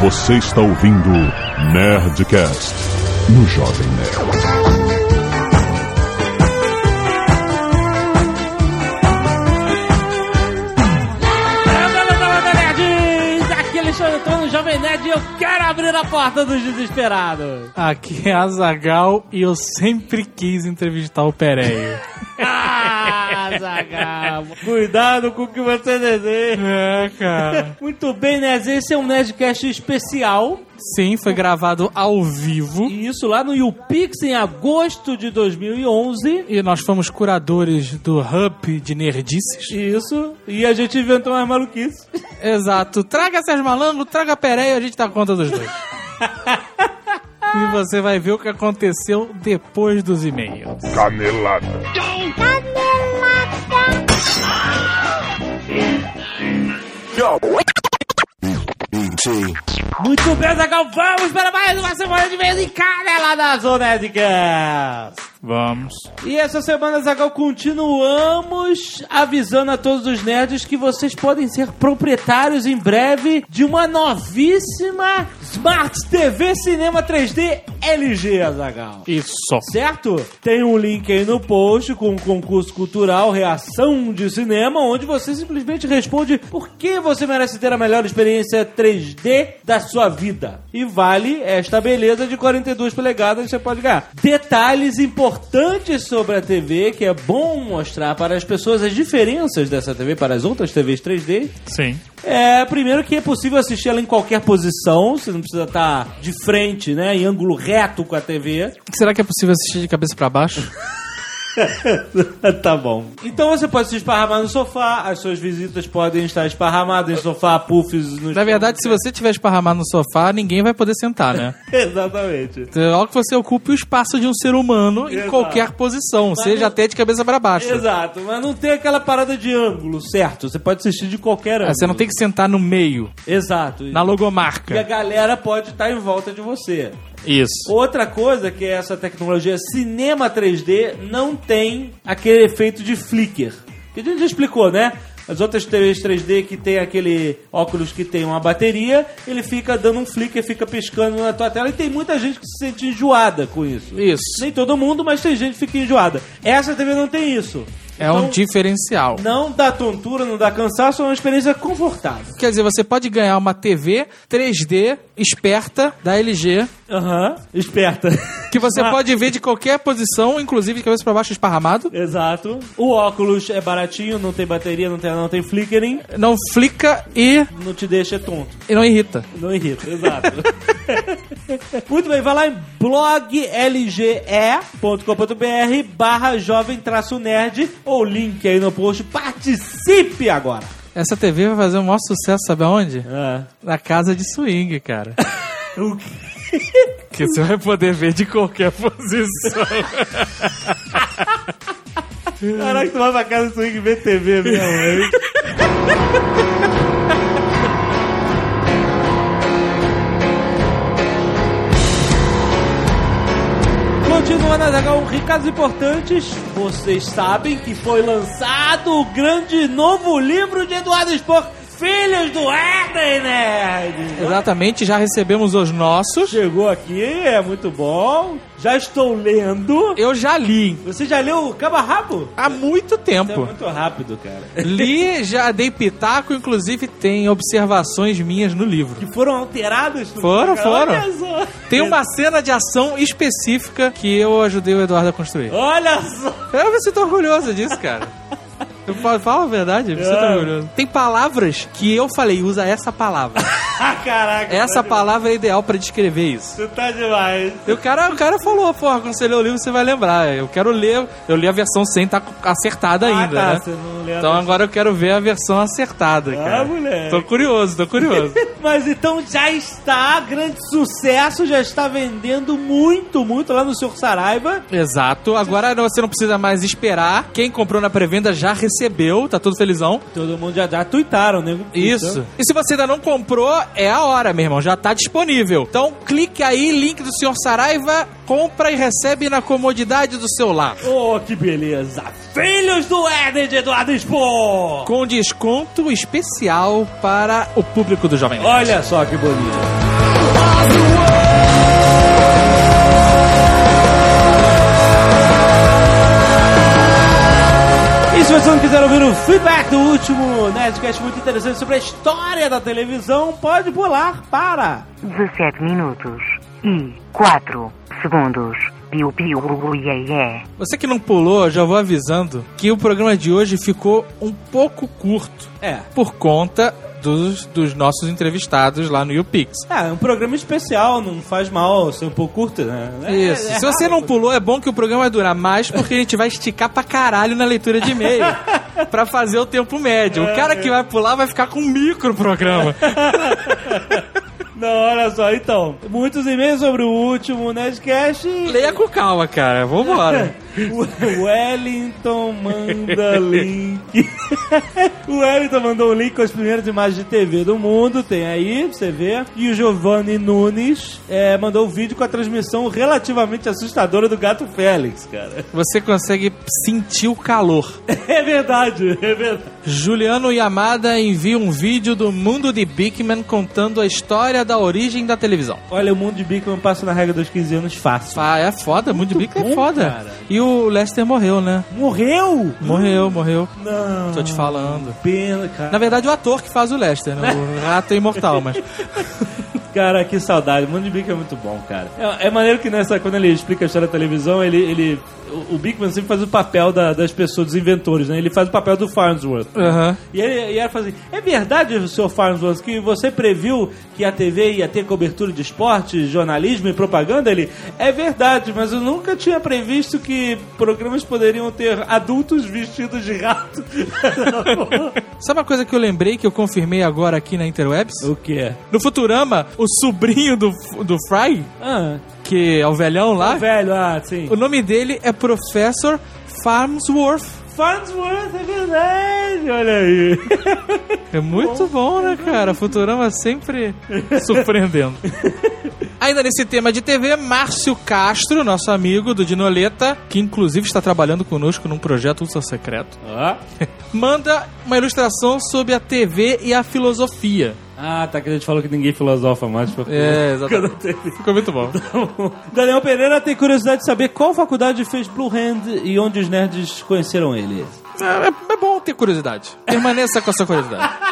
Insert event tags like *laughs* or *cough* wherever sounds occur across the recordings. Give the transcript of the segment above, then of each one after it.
Você está ouvindo Nerdcast no Jovem Nerd. Aqui é Alexandre Antônio, Jovem Nerd, e eu quero abrir a porta dos desesperados. Aqui é Azagal e eu sempre quis entrevistar o Pereio. *laughs* Ah, Zagal, cuidado com o que você deseja. é, cara. Muito bem, Nerd, esse é um Nerdcast especial. Sim, foi gravado ao vivo. E isso lá no YouPix em agosto de 2011. E nós fomos curadores do Hub de Nerdices. Isso, e a gente inventou umas maluquices. Exato. Traga Sérgio Malango, traga Pereio, a gente dá conta dos dois. *laughs* e você vai ver o que aconteceu depois dos e-mails. Canelada. Yo. Muito bem, Zagal, vamos para mais uma semana de vez em Canela da Zona Nerdcast. Vamos. E essa semana, Zagal, continuamos avisando a todos os nerds que vocês podem ser proprietários em breve de uma novíssima Smart TV Cinema 3D LG, Azagal. Isso. Certo? Tem um link aí no post com um concurso cultural Reação de Cinema, onde você simplesmente responde por que você merece ter a melhor experiência 3D da sua vida. E vale esta beleza de 42 polegadas que você pode ganhar. Detalhes importantes sobre a TV, que é bom mostrar para as pessoas as diferenças dessa TV para as outras TVs 3D. Sim. É, primeiro que é possível assistir ela em qualquer posição, você não precisa estar de frente, né, em ângulo reto com a TV. Será que é possível assistir de cabeça pra baixo? *laughs* *laughs* tá bom. Então você pode se esparramar no sofá, as suas visitas podem estar esparramadas em sofá, puffs no Na verdade, se você tiver esparramado no sofá, ninguém vai poder sentar, né? *laughs* Exatamente. Então, Logo que você ocupe o espaço de um ser humano em Exato. qualquer posição, seja não- até de cabeça pra baixo. Exato, mas não tem aquela parada de ângulo, certo? Você pode assistir de qualquer ângulo. Ah, Você não tem que sentar no meio, Exato. na E a logomarca. galera pode estar em volta de você. Isso. Outra coisa que é essa tecnologia cinema 3D não tem aquele efeito de flicker. Que a gente já explicou, né? As outras TVs 3D que tem aquele óculos que tem uma bateria, ele fica dando um flicker, fica piscando na tua tela e tem muita gente que se sente enjoada com isso. Isso. Nem todo mundo, mas tem gente que fica enjoada. Essa TV não tem isso. É um Então, diferencial. Não dá tontura, não dá cansaço, é uma experiência confortável. Quer dizer, você pode ganhar uma TV 3D esperta da LG, Aham, esperta. *laughs* que você Ah. pode ver de qualquer posição, inclusive de cabeça pra baixo esparramado. Exato. O óculos é baratinho, não tem bateria, não tem, não tem flickering, Não flica e, não te deixa tonto. e não irrita. Não irrita, exato. *laughs* Muito bem, vai lá em bloglge.com.br barra jovem traço nerd ou link aí no post. Participe agora! Essa TV vai fazer o maior sucesso, sabe aonde? Ah. Na casa de swing, cara. *laughs* Que você vai poder ver de qualquer posição. Caraca, tu vai pra casa do swing ver TV mesmo, hein? *laughs* Continuando a dar recados importantes, vocês sabem que foi lançado o grande novo livro de Eduardo Spor, Filhos do Éden, Nerd! Exatamente, já recebemos os nossos. Chegou aqui, é muito bom. Já estou lendo. Eu já li Você já leu Caba Rabo? há muito Isso é tempo. muito rápido, cara. Li, já dei pitaco, inclusive tem observações minhas no livro. Que foram alterados? no Foram, cara? foram. Tem uma cena de ação específica que eu ajudei o Eduardo a construir. Olha só. Eu me sinto orgulhoso disso, cara. *laughs* Falo a verdade, eu me sinto É. orgulhoso. Tem palavras que eu falei, usa essa palavra. *laughs* Caraca. Essa tá palavra é ideal pra descrever isso. demais. Tu tá demais. E o cara, o cara falou, porra, quando você lê o livro você vai lembrar. Eu quero ler, eu li a versão sem estar acertada ainda, ah, tá. né? Você não lembra. Então agora eu quero ver a versão acertada, cara. Ah, moleque. Tô curioso, tô curioso. *laughs* Mas então já está, grande sucesso, já está vendendo muito, muito lá no Sr. Saraiva. Exato. Agora você não precisa mais esperar. Quem comprou na pré-venda já recebeu recebeu, tá tudo felizão. Todo mundo já, já tuitaram, né? Isso. E se você ainda não comprou, é a hora, meu irmão. Já tá disponível. Então clique aí, link do Sr. Saraiva, compra e recebe na comodidade do seu lar. Oh, que beleza! Filhos do Éden de Eduardo Expo! Com desconto especial para o público do Jovem Nerd. Olha só que bonito. Se você não quiser ouvir o feedback do último Nerdcast muito interessante sobre a história da televisão, pode pular para 17 minutos e 4 segundos. Piu, piu, iê, iê. Você que não pulou, já vou avisando que o programa de hoje ficou um pouco curto. É. Por conta dos, dos nossos entrevistados lá no YouPix. É, um programa especial, não faz mal ser um pouco curto, né? É- Isso. é Se você não pulou, é bom que o programa vai durar mais, porque a gente vai esticar pra caralho na leitura de e-mail. *laughs* pra fazer o tempo médio. O cara que vai pular vai ficar com um micro programa. *laughs* *laughs* Não, olha só, então. Muitos e-mails sobre o último Nerdcast. Leia com calma, cara. Vambora. *laughs* O Wellington manda link. *laughs* o Wellington mandou um link com as primeiras imagens de TV do mundo. Tem aí, pra você ver. E o Giovanni Nunes é, mandou um vídeo com a transmissão relativamente assustadora do gato Félix, cara. Você consegue sentir o calor. É verdade, é verdade. Juliano Yamada envia um vídeo do mundo de Bigman contando a história da origem da televisão. Olha, o mundo de Bigman passa na regra dos 15 anos fácil. Ah, é foda, mundo de Bigman é foda. cara. E o Lester morreu, né? Morreu? Morreu, morreu. Não. Tô te falando. Pena, cara. Na verdade, o ator que faz o Lester, né? O *laughs* rato é imortal, mas. *laughs* Cara, que saudade. O Mundo de Bigman é muito bom, cara. É, é maneiro que nessa, quando ele explica a história da televisão, ele. ele o, o Bigman sempre faz o papel da- das pessoas, dos inventores, né? Ele faz o papel do Farnsworth. Aham. E ele, e ela fala assim: É verdade, senhor Farnsworth, que você previu que a TV ia ter cobertura de esporte, jornalismo e propaganda? Ele: É verdade, mas eu nunca tinha previsto que programas poderiam ter adultos vestidos de rato. *laughs* Sabe uma coisa que eu lembrei que eu confirmei agora aqui na Interwebs? o que? No Futurama, o sobrinho do, do Fry, Ah, que é o velhão lá, tá velho, ah, sim. o nome dele é Professor Farnsworth. Farnsworth, é verdade, olha aí. *laughs* É muito bom, né, cara? Futurama sempre surpreendendo. *laughs* Ainda nesse tema de TV, Márcio Castro, nosso amigo do Dinoleta, que inclusive está trabalhando conosco num projeto ultra secreto, Ah. *laughs* manda uma ilustração sobre a TV e a filosofia. Ah, tá que a gente falou que ninguém filosofa mais. É, *laughs* exatamente. Ficou muito bom. *laughs* Daniel Pereira tem curiosidade de saber qual faculdade fez Blue Hand e onde os nerds conheceram ele. É, é bom ter curiosidade. Permaneça com a sua curiosidade.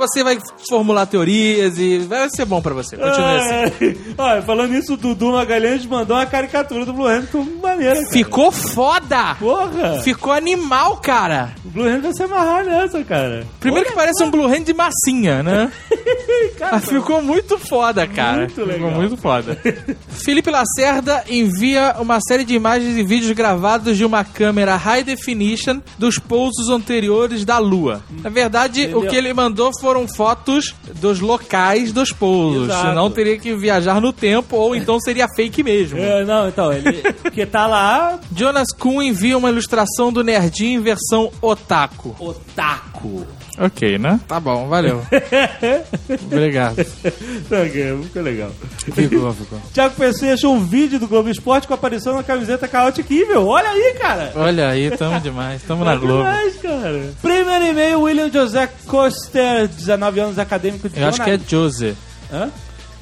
Você vai formular teorias e vai ser bom pra você. Continue assim. *laughs* Olha, falando nisso, o Dudu Magalhães mandou uma caricatura do Blue Hand com maneira. cara. Ficou foda! Porra! Ficou animal, cara! O Blue Hand vai se amarrar nessa, cara. Primeiro que parece um Blue Hand de massinha, né? *laughs* Cara, ficou muito foda, cara. Muito legal. Ficou muito foda. *laughs* Felipe Lacerda envia uma série de imagens e vídeos gravados de uma câmera high definition dos pousos anteriores da Lua. Na verdade, Entendeu? o que ele mandou foram fotos dos locais dos pousos. Exato. Senão teria que viajar no tempo, ou então seria fake mesmo. É, não, então, ele. Porque tá lá. Jonas Kuhn envia uma ilustração do Nerdinho em versão otaku. Otaku. Ok, né? Tá bom, valeu. *laughs* Obrigado. Ok, ficou legal. Ficou, ficou. Tiago PC achou um vídeo do Globo Esporte com a aparição na camiseta Chaotic Evil. Olha aí, cara. Olha aí, tamo demais. Tamo na Globo. demais, cara. Primeiro e-mail, William José Coster, 19 anos, acadêmico de Eu acho que é. José. Hã?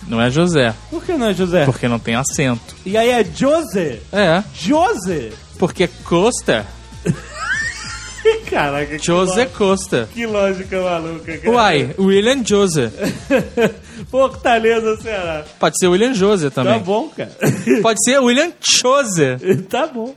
Não é José, Por que não é José? porque não tem acento. E aí é José. É, José. porque Costa, Caraca, que, José lo- Costa. que lógica maluca, cara. Uai, William José. *laughs* Fortaleza, Ceará. Pode ser William José Tá também. bom, cara. Pode ser William Chose. Tá bom.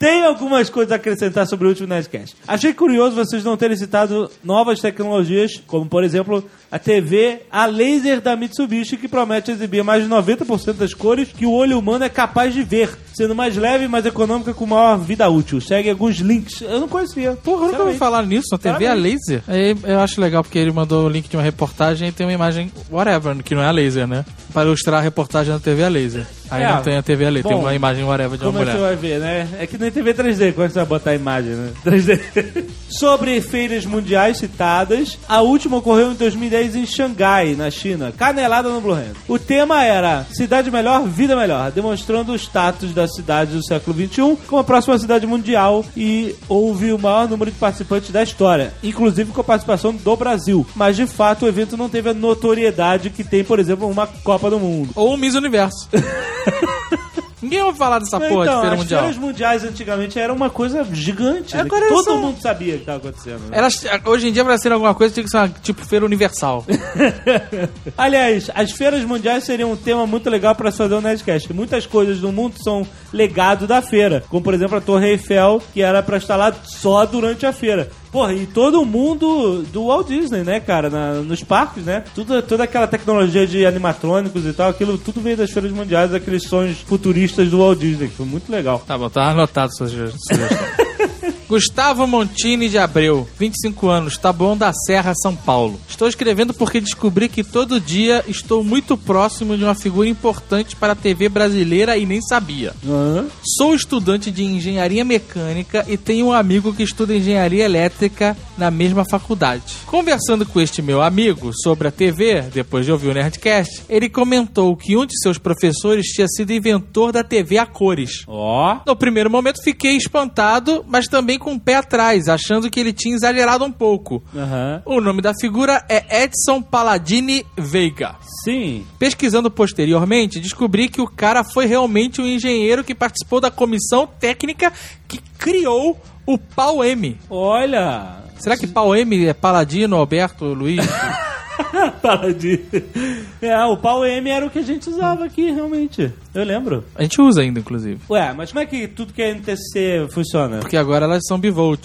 Tem algumas coisas a acrescentar sobre o último Nerdcast. Achei curioso vocês não terem citado novas tecnologias, como por exemplo a TV a laser da Mitsubishi, que promete exibir mais de 90% das cores que o olho humano é capaz de ver, sendo mais leve e mais econômica com maior vida útil. Segue alguns links. Eu não conhecia. Porra, eu nunca ouvi falar nisso. Na TV a Parabéns. laser. Aí eu acho legal porque ele mandou o link de uma reportagem e tem uma imagem whatever, que não é a laser, né? Pra ilustrar a reportagem da TV a laser. Aí É. não tem a TV a laser, tem Bom, uma imagem whatever de uma Como é que você mulher. vai ver, né? É que nem TV 3D, quando você vai botar a imagem, né? 3D. *laughs* Sobre feiras mundiais citadas, a última ocorreu em 2010 em Xangai, na China. Canelada no Blue Hand. O tema era Cidade Melhor, Vida Melhor, demonstrando o status da cidade do século XXI como a próxima cidade mundial e houve o maior número de participantes da história, inclusive com a participação do Brasil. Mas, de fato, o evento não teve a notoriedade que tem, por exemplo, uma Copa do Mundo. Ou o Miss Universo. *laughs* Ninguém ouve falar dessa porra então, de feira as mundial. feiras mundiais antigamente era uma coisa gigante. né? Agora Que todo são- mundo sabia o que estava acontecendo. né? Elas, hoje em dia, pra ser alguma coisa, tinha que ser uma, tipo feira universal. *laughs* Aliás, as feiras mundiais seriam um tema muito legal para fazer o Nerdcast. Muitas coisas do mundo são legado da feira. Como, por exemplo, a Torre Eiffel, que era para estar lá só durante a feira. Porra, e todo mundo do Walt Disney, né, cara? Na- nos parques, né? Tudo, toda aquela tecnologia de animatrônicos e tal, aquilo tudo veio das feiras mundiais, daqueles sonhos futuristas do Walt Disney, foi muito legal. Tá bom, tá anotado sua suge- sugestão. *laughs* Gustavo Montini de Abreu, 25 anos, Taboão da Serra, São Paulo. Estou escrevendo porque descobri que todo dia estou muito próximo de uma figura importante para a TV brasileira e nem sabia. Hã? Sou estudante de engenharia mecânica e tenho um amigo que estuda engenharia elétrica na mesma faculdade. Conversando com este meu amigo sobre a TV, depois de ouvir o Nerdcast, ele comentou que um de seus professores tinha sido inventor da TV a cores. Ó. No primeiro momento fiquei espantado, mas também com o pé atrás, achando que ele tinha exagerado um pouco. Aham. O nome da figura é Edson Palladini Veiga. Sim. Pesquisando posteriormente, descobri que o cara foi realmente um engenheiro que participou da comissão técnica que criou o Pau M. Olha. Será que Pau M é Paladino, Alberto, Luiz? *laughs* Para de. É, o pau M era o que a gente usava aqui, realmente. Eu lembro. A gente usa ainda, inclusive. Ué, mas como é que tudo que é NTC funciona? Porque agora elas são bivolt.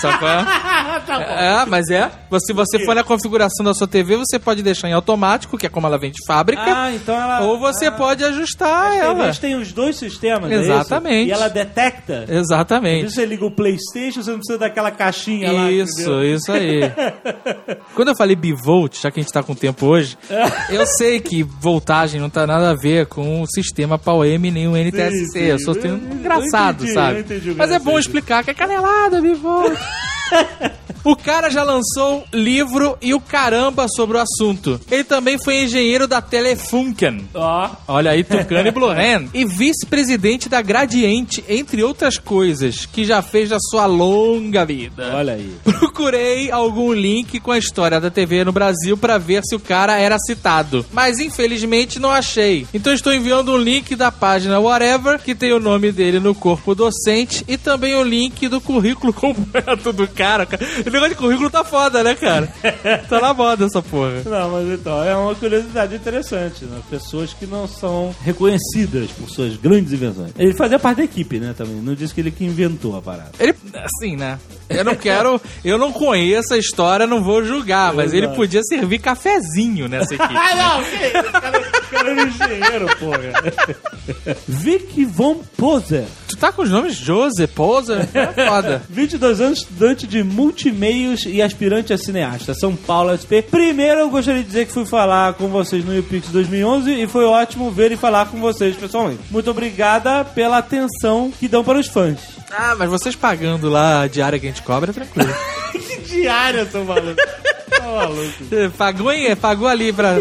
Qual é? *laughs* É, mas é. Se você for na configuração da sua TV, você pode deixar em automático, que é como ela vem de fábrica. Ah, então ela. ou você ah, pode ajustar As ela. TVs têm os dois sistemas, é? Exatamente. E ela detecta. Exatamente. você liga o PlayStation, você não precisa daquela caixinha lá. Isso, entendeu? isso aí. *laughs* Quando eu falei bivolt, já que a gente tá com tempo hoje, *laughs* eu sei que voltagem não tá nada a ver com o sistema PAU-M nem o NTSC. sim. Eu sou Eu- engraçado, entendi, sabe? entendi Mas é bom explicar que é canelada, bivolt. *laughs* O cara já lançou livro e o caramba sobre o assunto. Ele também foi engenheiro da Telefunken. Ó. Olha aí, Tucano e Blue Hand. E vice-presidente da Gradiente, entre outras coisas, que já fez da sua longa vida. Olha aí. Procurei algum link com a história da TV no Brasil pra ver se o cara era citado, mas infelizmente não achei. Então estou enviando um link da página Whatever, que tem o nome dele no corpo docente, e também o link do currículo *laughs* completo do cara. O negócio de currículo tá foda, né, cara? *laughs* Tá na moda essa porra. Não, mas então, é uma curiosidade interessante, né? Pessoas que não são reconhecidas por suas grandes invenções. Ele fazia parte da equipe, né, também. Não disse que ele que inventou a parada. Ele, assim, né? Eu não quero, eu não conheço a história, não vou julgar, mas ele podia servir cafezinho nessa *laughs* equipe. né? não, que isso? O cara, o cara era um engenheiro, porra. *laughs* Vic Von Poser. Tu tá com os nomes Jose, Poser? É foda. 22 anos, estudante de multimeios e aspirante a cineasta, São Paulo SP. Primeiro, eu gostaria de dizer que fui falar com vocês no YouPix 2011 e foi ótimo ver e falar com vocês pessoalmente. Muito obrigada pela atenção que dão para os fãs. Ah, mas vocês pagando lá a diária que a gente cobra, é tranquilo. *laughs* que diária, seu maluco. Tá maluco. Você Pagou, pagou ali pra.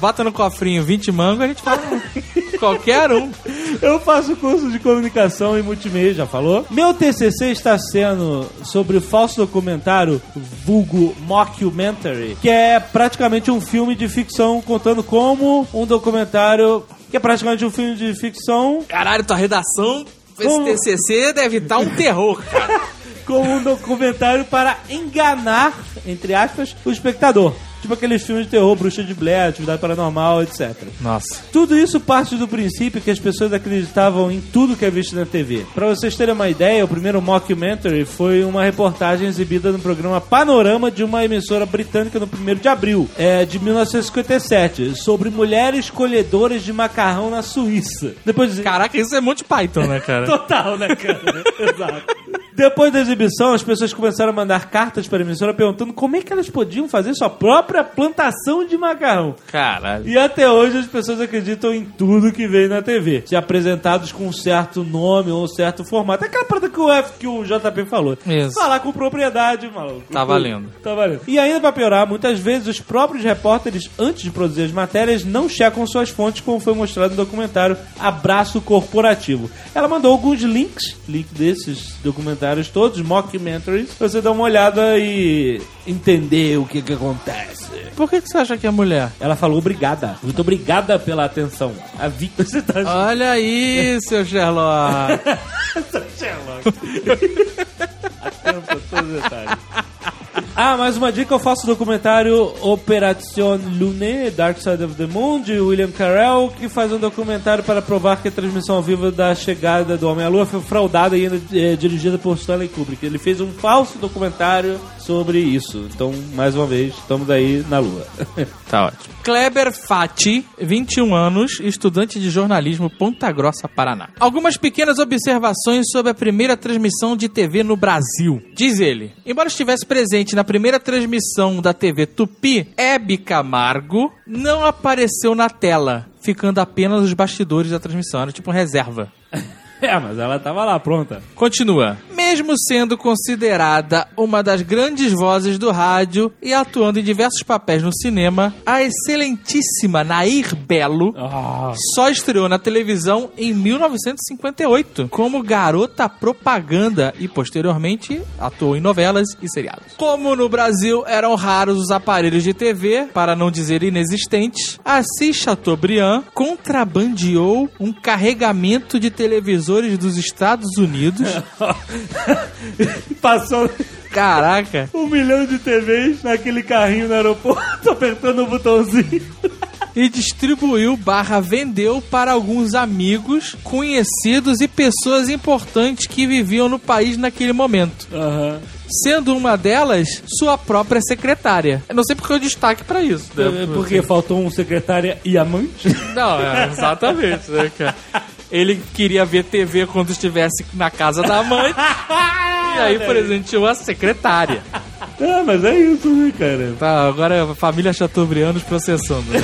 Bota no cofrinho 20 mangos, a gente fala. Qualquer um. Eu faço curso de comunicação e multimedia, já falou? Meu TCC está sendo sobre o falso documentário vulgo mockumentary, que é praticamente um filme de ficção contando como um documentário que é praticamente um filme de ficção Caralho, tua redação. Esse? TCC deve estar um terror, cara. *laughs* como um documentário para enganar, entre aspas, o espectador. Tipo aqueles filmes de terror, Bruxa de Blair, Atividade Paranormal, etc. Nossa. Tudo isso parte do princípio que as pessoas acreditavam em tudo que é visto na TV. Pra vocês terem uma ideia, o primeiro mockumentary foi uma reportagem exibida no programa Panorama de uma emissora britânica no 1 de abril é, de 1957, sobre mulheres colhedoras de macarrão na Suíça. Depois de... Caraca, isso é Monty Python, né, cara? *laughs* Total, né, cara? *laughs* Exato. Depois da exibição, as pessoas começaram a mandar cartas para a emissora perguntando como é que elas podiam fazer sua própria plantação de macarrão. Caralho. E até hoje as pessoas acreditam em tudo que veio na TV. Se apresentados com um certo nome ou um certo formato. É aquela parada que o, F, que o JP falou. Isso. Falar com propriedade, maluco. Tá valendo. Tá valendo. E ainda pra piorar, muitas vezes os próprios repórteres, antes de produzir as matérias, não checam suas fontes, como foi mostrado no documentário Abraço Corporativo. Ela mandou alguns links, link desses documentários todos, mockumentaries, pra você dar uma olhada e entender o que que acontece. Por que, que você acha que é mulher? Ela falou obrigada. Muito obrigada pela atenção. A vi... *laughs* Você tá Olha aí, seu Sherlock. *laughs* Sherlock. *laughs* Atento a todos os detalhes. Ah, mais uma dica, eu faço o documentário Operação Lune, Dark Side of the Moon, de William Carell, que faz um documentário para provar que a transmissão ao vivo da chegada do Homem à Lua foi fraudada e ainda é, dirigida por Stanley Kubrick. Ele fez um falso documentário sobre isso. Então, mais uma vez, estamos aí na Lua. *laughs* Tá ótimo. Kleber Fati, 21 anos, estudante de jornalismo, Ponta Grossa, Paraná. Algumas pequenas observações sobre a primeira transmissão de TV no Brasil. Diz ele: embora estivesse presente na primeira transmissão da TV Tupi, Hebe Camargo não apareceu na tela, ficando apenas os bastidores da transmissão. Era tipo reserva. *laughs* *laughs* é, mas ela tava lá, pronta. Continua. Mesmo sendo considerada uma das grandes vozes do rádio e atuando em diversos papéis no cinema, a excelentíssima Nair Belo Ah, só estreou na televisão em 1958 como garota propaganda e posteriormente atuou em novelas e seriados. Como no Brasil eram raros os aparelhos de TV, para não dizer inexistentes, Assis Chateaubriand contrabandeou um carregamento de dos Estados Unidos. *laughs* Passou Caraca! um milhão de TVs naquele carrinho no aeroporto, *laughs* apertando o botãozinho. e distribuiu barra vendeu para alguns amigos, conhecidos e pessoas importantes que viviam no país naquele momento. Aham. Sendo uma delas sua própria secretária. Eu não sei porque eu destaque pra isso. né? É, Porque faltou um secretária e amante? Não, é, exatamente, né, cara? *laughs* Ele queria ver TV quando estivesse na casa da mãe. *laughs* e aí presenteou a secretária. Ah, mas é isso, né, cara? Tá, agora a família Chateaubriand nos processando. Né?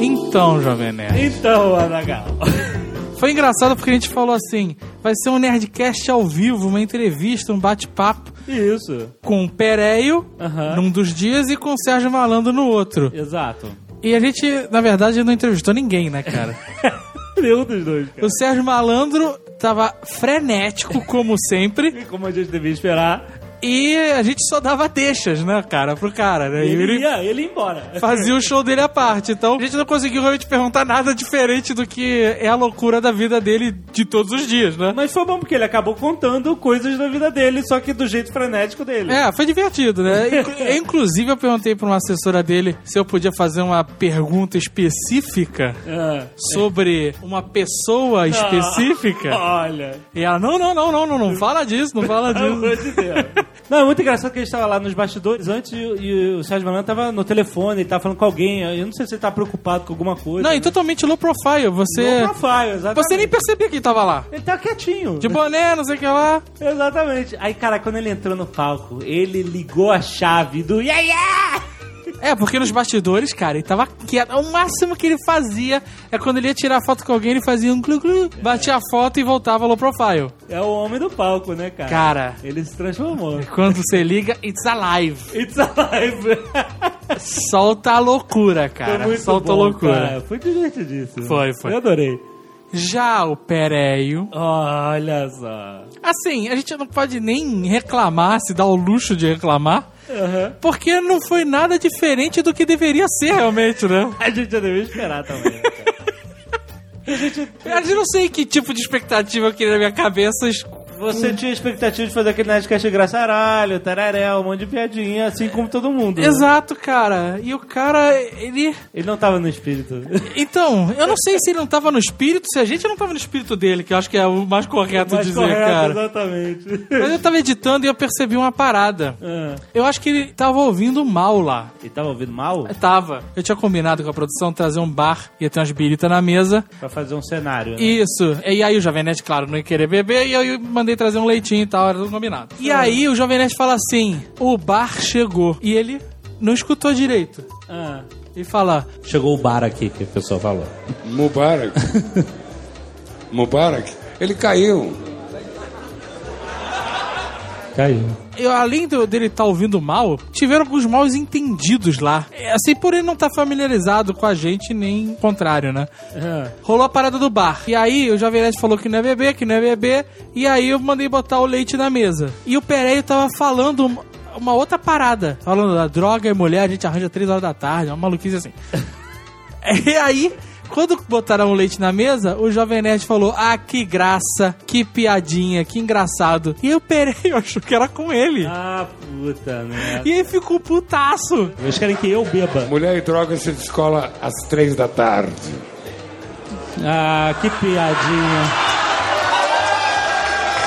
Então, Jovem Nerd. Então, Anagal. Foi engraçado porque a gente falou assim: vai ser um Nerdcast ao vivo, uma entrevista, um bate-papo Isso. com o Pereio Aham. num dos dias e com o Sérgio Malandro no outro. Exato. E a gente, na verdade, não entrevistou ninguém, né, cara? *laughs* Nenhum dos dois, cara. o Sérgio Malandro tava frenético, como sempre, *laughs* Como a gente devia esperar, e a gente só dava deixas, né, cara, pro cara, né? Ele, ele ia, ele ia embora. fazia o show dele à parte. Então, a gente não conseguiu realmente perguntar nada diferente do que é a loucura da vida dele de todos os dias, né? Mas foi bom porque ele acabou contando coisas da vida dele, só que do jeito frenético dele. É, foi divertido, né? *laughs* Inclu- Inclusive, eu perguntei pra uma assessora dele se eu podia fazer uma pergunta específica Ah. sobre uma pessoa específica. Olha. E ela, não, não, não, não, não, não fala disso, não fala Pelo amor disso. de Deus. Não, é muito engraçado que a gente tava lá nos bastidores antes e, e o Sérgio Malandro tava no telefone, ele tava falando com alguém. Eu não sei se ele tá preocupado com alguma coisa. Não, e totalmente low profile. Você. No profile, exatamente. Você nem percebia que ele tava lá. Ele tá quietinho. De boné, não sei o que lá. Exatamente. Aí, cara, quando ele entrou no palco, ele ligou a chave do yeah, yeah! É, porque nos bastidores, cara, ele tava quieto. O máximo que ele fazia é quando ele ia tirar foto com alguém, ele fazia um glu, batia a foto e voltava low profile. É o homem do palco, né, cara? Cara. Ele se transformou. Quando você liga, it's alive. It's alive. *laughs* Solta a loucura, Foi cara. muito Solta a bom, loucura. cara. Foi divertidíssimo. Foi, foi. Eu adorei. Já o Pereio. Olha só. Assim, a gente não pode nem reclamar, se dá o luxo de reclamar, Aham. porque não foi nada diferente do que deveria ser realmente, né? A gente já devia esperar também. né, *laughs* a gente... Eu não sei que tipo de expectativa eu queria na minha cabeça Você tinha expectativa de fazer aquele Nerdcast engraçaralho, tararéu, um monte de piadinha, assim como todo mundo. né? Exato, cara. E o cara, ele. Ele não tava no espírito. Então, eu não sei se ele não tava no espírito, se a gente não tava no espírito dele, que eu acho que é o mais correto Mais dizer, correto, cara. Exatamente. Mas eu tava editando e eu percebi uma parada. Ah, Eu acho que ele tava ouvindo mal lá. Ele tava ouvindo mal? Eu tava. Eu tinha combinado com a produção trazer um bar, ia ter umas biritas na mesa. Pra fazer um cenário. né? Isso. E aí o Jovem Nerd, claro, não ia querer beber, e eu mandei trazer um leitinho e tal, era tudo combinado. E aí o Jovem Nerd fala assim: o bar chegou. E ele não escutou direito. Ah, E fala: chegou o bar aqui que a pessoa falou. Mubarak. *laughs* Mubarak. Ele caiu. Caiu. eu, além do- dele estar ouvindo mal, tiveram alguns mal entendidos lá. É, Assim, por ele não estar familiarizado com a gente, nem o contrário, né? Ah, Rolou a parada do bar. E aí o Jovem Nerd falou que não é beber, que não é beber. E aí eu mandei botar o leite na mesa. E o Pereio tava falando uma- uma outra parada. Falando da droga e mulher, a gente arranja três horas da tarde. Uma maluquice assim. *laughs* e aí... Quando botaram o leite na mesa, o Jovem Nerd falou: Ah, que graça, que piadinha, que engraçado. E o Pereio *laughs* achou que era com ele. Ah, puta merda. E aí ficou putaço. Eles querem que eu beba. Mulher e droga se descola às três da tarde. Ah, que piadinha.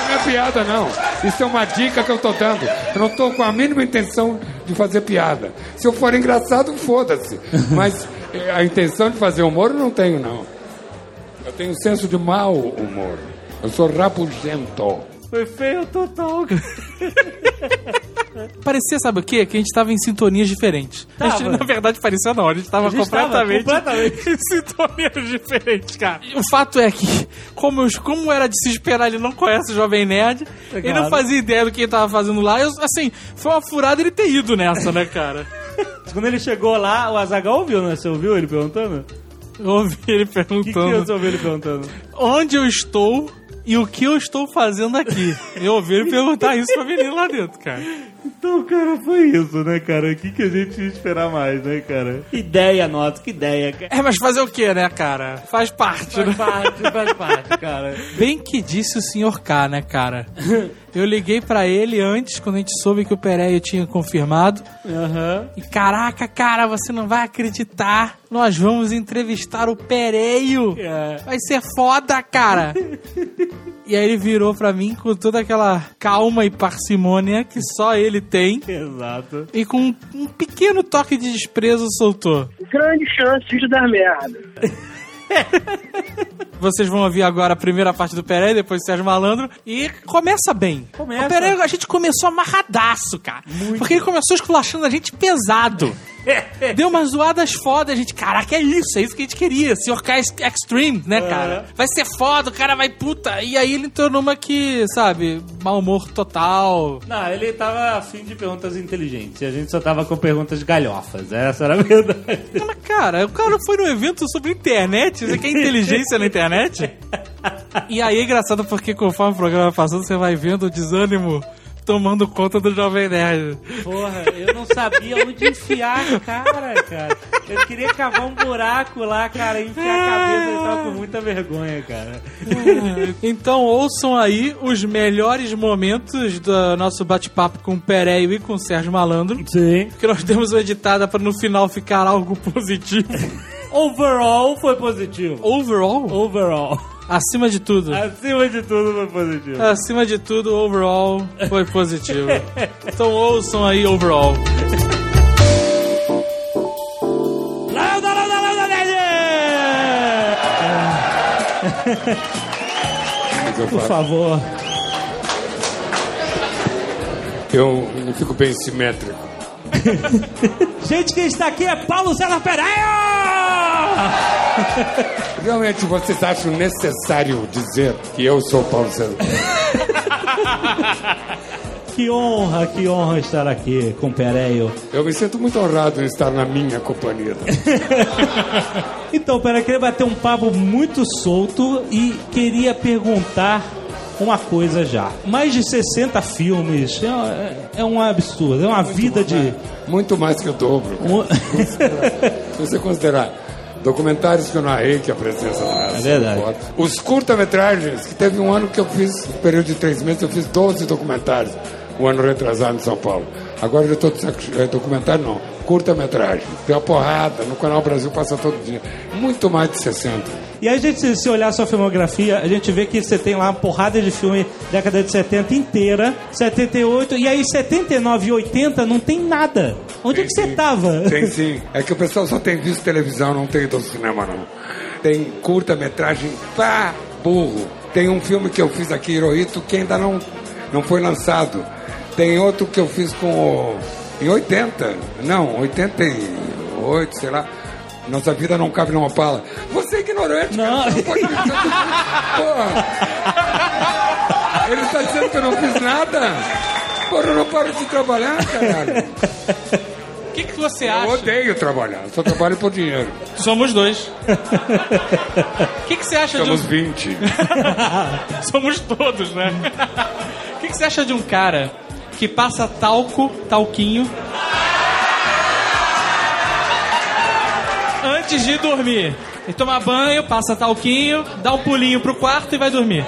Não é piada, não. Isso é uma dica que eu tô dando. Eu não tô com a mínima intenção de fazer piada. Se eu for engraçado, foda-se. Mas a intenção de fazer humor eu não tenho, não. Eu tenho senso de mau humor. Eu sou rabugento. Foi feio total. *laughs* Parecia, sabe o quê? Que a gente tava em sintonias diferentes. A gente, na verdade, parecia não. A gente tava A gente tava completamente, completamente. *laughs* em sintonias diferentes, cara. E o fato é que, como, eu, como era de se esperar, ele não conhece o Jovem Nerd. Ele não fazia ideia do que ele tava fazendo lá. Eu, assim, foi uma furada ele ter ido nessa, né, cara? *laughs* Quando ele chegou lá, o Azagal ouviu, né? Você ouviu ele perguntando? Eu ouvi ele O *laughs* que, que perguntando você ouviu ele perguntando? onde eu estou e o que eu estou fazendo aqui. Eu ouvi ele perguntar isso pra menina lá dentro, cara. Então, cara, foi isso, né, cara? O que, que a gente ia esperar mais, né, cara? Que ideia, nossa, que ideia, cara. É, mas fazer o que, né, cara? Faz parte, né? Faz parte, faz parte, cara. Bem que disse o Sr. K, né, cara? *laughs* Eu liguei pra ele antes, quando a gente soube que o Pereio tinha confirmado. Aham. E caraca, cara, você não vai acreditar. Nós vamos entrevistar o Pereio. É. Vai ser foda, cara. *laughs* E aí ele virou pra mim com toda aquela calma e parcimônia que só ele tem. Exato. E com um- um pequeno toque de desprezo soltou. grande chance de dar merda. *laughs* *laughs* Vocês vão ouvir agora a primeira parte do Pereira, depois do Sérgio Malandro. E começa bem. Começa. O Pereira, a gente começou amarradaço, cara. Porque ele começou esculachando a gente pesado. *laughs* Deu umas zoadas foda, a gente, caraca, é isso, é isso que a gente queria. Sr. K Extreme, né, cara? Vai ser foda, o cara vai puta. E aí ele entrou numa que, sabe, mau humor total. Não, ele tava afim de perguntas inteligentes. E a gente só tava com perguntas galhofas. Essa era a *laughs* verdade. Mas, cara, o cara foi num evento sobre internet, você quer inteligência na internet? *laughs* E aí é engraçado porque conforme o programa vai passando, você vai vendo o desânimo tomando conta do Jovem Nerd. Porra, eu não sabia onde enfiar a cara, cara. Eu queria cavar um buraco lá, cara, e enfiar a cabeça. Eu tava com muita vergonha, cara. Então ouçam aí os melhores momentos do nosso bate-papo com o Pereio e com o Sérgio Malandro. Sim. Que nós temos editada para no final ficar algo positivo. Overall foi positivo. Overall? Overall. Acima de tudo. Acima de tudo foi positivo. Acima de tudo, overall foi positivo. *laughs* Então ouçam aí overall. Nerd! Por favor. eu não fico bem simétrico. *laughs* Gente, quem está aqui é Paulo César Pereira! Realmente vocês acham necessário dizer que eu sou Paulo César? *laughs* Que honra, que honra estar aqui com o Pereio. Eu me sinto muito honrado em estar na minha companhia. *laughs* Então, Pereio, queria bater um papo muito solto e queria perguntar uma coisa já. Mais de 60 filmes, é, é um absurdo, é uma vida de... Muito mais que o dobro. um- *laughs* Se você considerar Documentários que eu narrei, que a presença da É verdade. Os curta-metragens, que teve um ano que eu fiz, um período de três meses, eu fiz 12 documentários, um ano retrasado em São Paulo. Agora eu estou é, documentário não, curta-metragem. Tem uma porrada, no Canal Brasil passa todo dia. Muito mais de 60. E aí, a gente, se olhar sua filmografia, a gente vê que você tem lá uma porrada de filme década de 70 inteira, 78, e aí 79 e 80 não tem nada. Onde é que você tava? Tem sim. É que o pessoal só tem visto televisão, não tem ido ao cinema, não. Tem curta-metragem pra burro. Tem um filme que eu fiz aqui, Hirohito, que ainda não, não foi lançado. Tem outro que eu fiz com o... Em 80, não, 88, sei lá. Nossa vida não cabe numa pala. Você é ignorante, Não. cara. Você não pode Porra. Ele está dizendo que eu não fiz nada. Porra, eu não paro de trabalhar, caralho. O que, que você Eu acha? odeio trabalhar, só trabalho por dinheiro. Somos dois. O que, que você acha Somos de 20. um... *laughs* Somos todos, né? O que, que você acha de um cara que passa talco, talquinho, antes de dormir? Ele toma banho, passa talquinho, dá um pulinho pro quarto e vai dormir.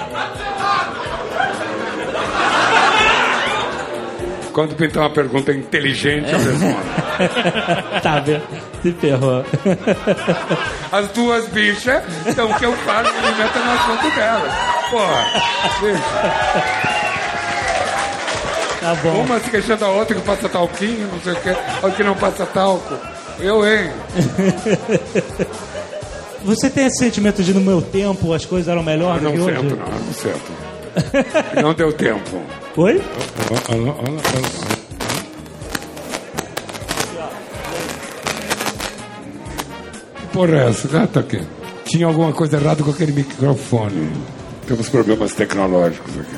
Quando pintar uma pergunta inteligente, eu respondo. *laughs* tá vendo? Se ferrou. As duas bichas estão que eu falo e me meto no assunto delas. Porra, bicho. Tá bom. Uma se queixando da outra que passa talquinho, não sei o quê, ou que não passa talco. Eu, hein? *laughs* Você tem esse sentimento de no meu tempo as coisas eram melhores do Não que hoje? sento, não, não sento. Não deu tempo. Oi? Olha, olha, olha, olha. Que Porra, é essa? Ah, tá aqui. Tinha alguma coisa errada com aquele microfone. Temos problemas tecnológicos aqui.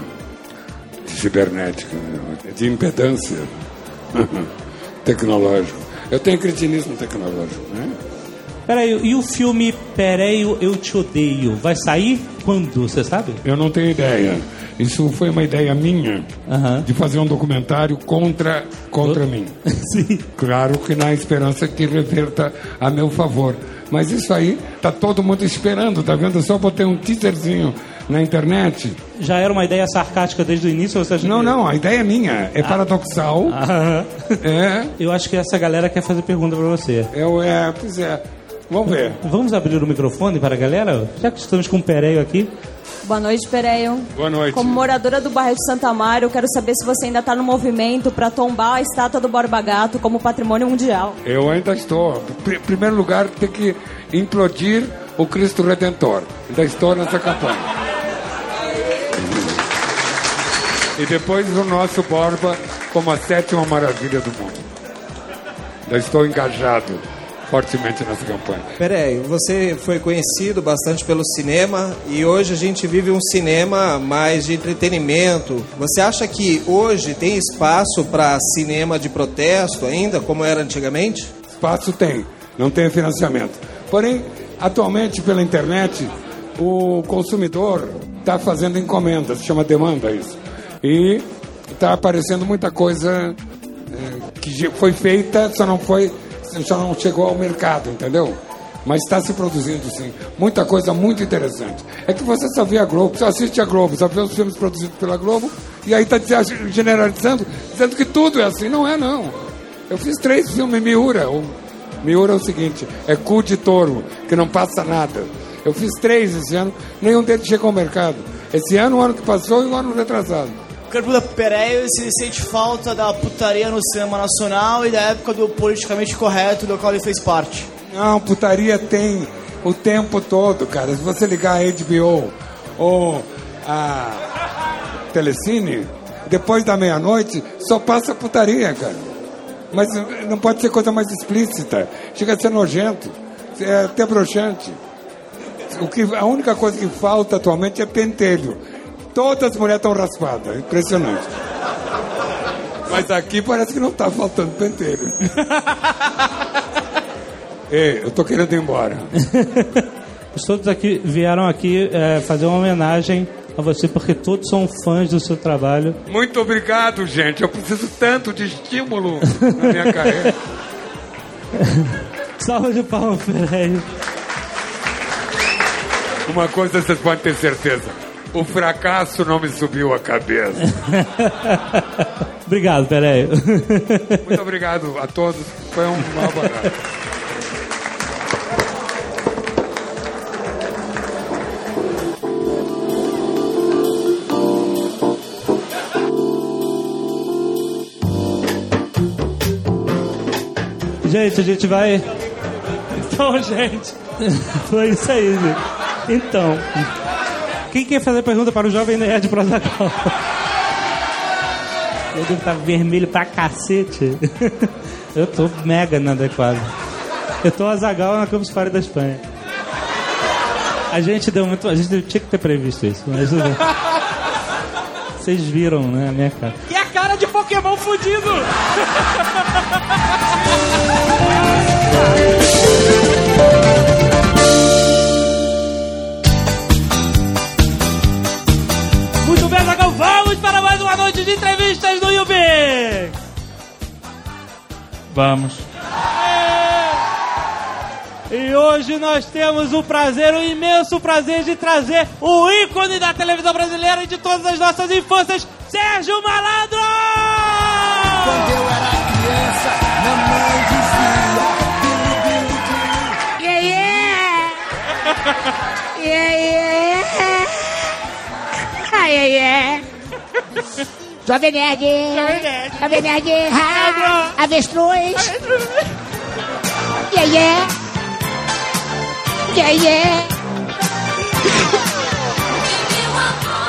De cibernética, né? de impedância *laughs* tecnológico. Eu tenho cretinismo tecnológico, né? Peraí, e o filme Pereio, Eu Te Odeio? Vai sair quando, você sabe? Eu não tenho ideia. Isso foi uma ideia minha Aham. de fazer um documentário contra, contra mim. *laughs* Sim. Claro que na esperança que reverta a meu favor. Mas isso aí tá todo mundo esperando, tá vendo? Eu só botei um teaserzinho na internet. Já era uma ideia sarcástica desde o início? ou Você acha Não, que- não, a ideia é minha, é paradoxal. *laughs* Aham. É, Eu acho que essa galera quer fazer pergunta pra você. o- é, pois é. Vamos ver. Vamos abrir o microfone para a galera? Já que estamos com o Pereio aqui. Boa noite, Pereio. Boa noite. Como moradora do bairro de Santa Amaro, eu quero saber se você ainda está no movimento para tombar a estátua do Borba Gato como patrimônio mundial. Eu ainda estou. Em primeiro lugar, tem que implodir o Cristo Redentor. Ainda estou nessa campanha. E depois o nosso Borba como a sétima maravilha do mundo. Ainda estou engajado fortemente nessa campanha. Peraí, você foi conhecido bastante pelo cinema e hoje a gente vive um cinema mais de entretenimento. Você acha que hoje tem espaço para cinema de protesto ainda, como era antigamente? Espaço tem, não tem financiamento. Porém, atualmente pela internet, o consumidor está fazendo encomendas, chama demanda isso. E está aparecendo muita coisa eh, que foi feita, só não foi, só não chegou ao mercado, entendeu? Mas está se produzindo sim. Muita coisa muito interessante. É que você só vê a Globo, só assiste a Globo, só vê os filmes produzidos pela Globo, e aí está generalizando, dizendo que tudo é assim. Não é, não. Eu fiz três filmes Miura. O Miura é o seguinte: é cu de touro, que não passa nada. Eu fiz três esse ano, nenhum deles chegou ao mercado. Esse ano, o ano que passou e o ano retrasado. Pro Pereio se sente falta da putaria no cinema nacional e da época do politicamente correto do qual ele fez parte. Não, putaria tem o tempo todo, cara. Se você ligar a HBO ou a Telecine, depois da meia-noite, só passa putaria, cara. Mas não pode ser coisa mais explícita. Chega a ser nojento. É até broxante. O que, a única coisa que falta atualmente é pentelho. Todas as mulheres estão raspadas. Impressionante. Mas aqui parece que não está faltando pentelho. *laughs* Ei, eu tô querendo ir embora. Todos aqui vieram aqui é, fazer uma homenagem a você porque todos são fãs do seu trabalho. Muito obrigado, gente. Eu preciso tanto de estímulo na minha carreira. *laughs* Salva de palmas, Pereio. Uma coisa vocês podem ter certeza: o fracasso não me subiu a cabeça. *laughs* Obrigado, Pereio. Muito obrigado a todos. Foi um barato. *laughs* Gente, a gente vai. Então, gente. *laughs* Foi isso aí, gente. Então. Quem quer fazer pergunta para o Jovem Nerd pro Azaghal? Eu devo estar vermelho pra cacete. Eu tô mega inadequado. Eu tô Azagal na Campus Party da Espanha. A gente deu muito. A gente tinha que ter previsto isso, mas. tudo bem. Vocês viram, né? A minha cara. E a cara de Pokémon fudido! *laughs* noite de entrevistas do Yubi! Vamos. E hoje nós temos o prazer, o imenso prazer de trazer o ícone da televisão brasileira e de todas as nossas infâncias, Sérgio Malandro! Quando eu era criança, mamãe dizia: Yeah, yeah! Yeah, yeah! Ah, yeah, yeah! Jovem Nerd! Jovem Nerd! Jovem Nerd! Ah, Avestruz! Yeah, yeah! Yeah, yeah!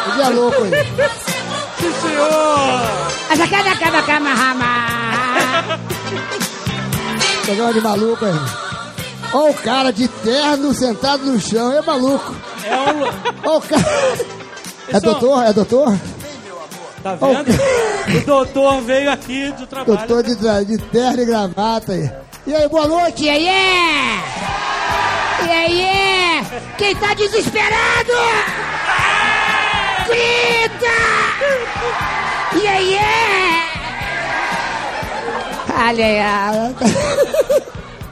Que *laughs* dia louco, hein? Sim, senhor! Rama. Programa de maluco aí. Olha o cara de terno sentado no chão, é maluco. É um. Olha o cara. É doutor? É doutor? Tá vendo? *laughs* O doutor veio aqui do trabalho. Doutor de, tra- de terno e gravata aí. E aí, boa noite, e aí? E aí? Quem tá desesperado? Grita! E aí? Olha aí.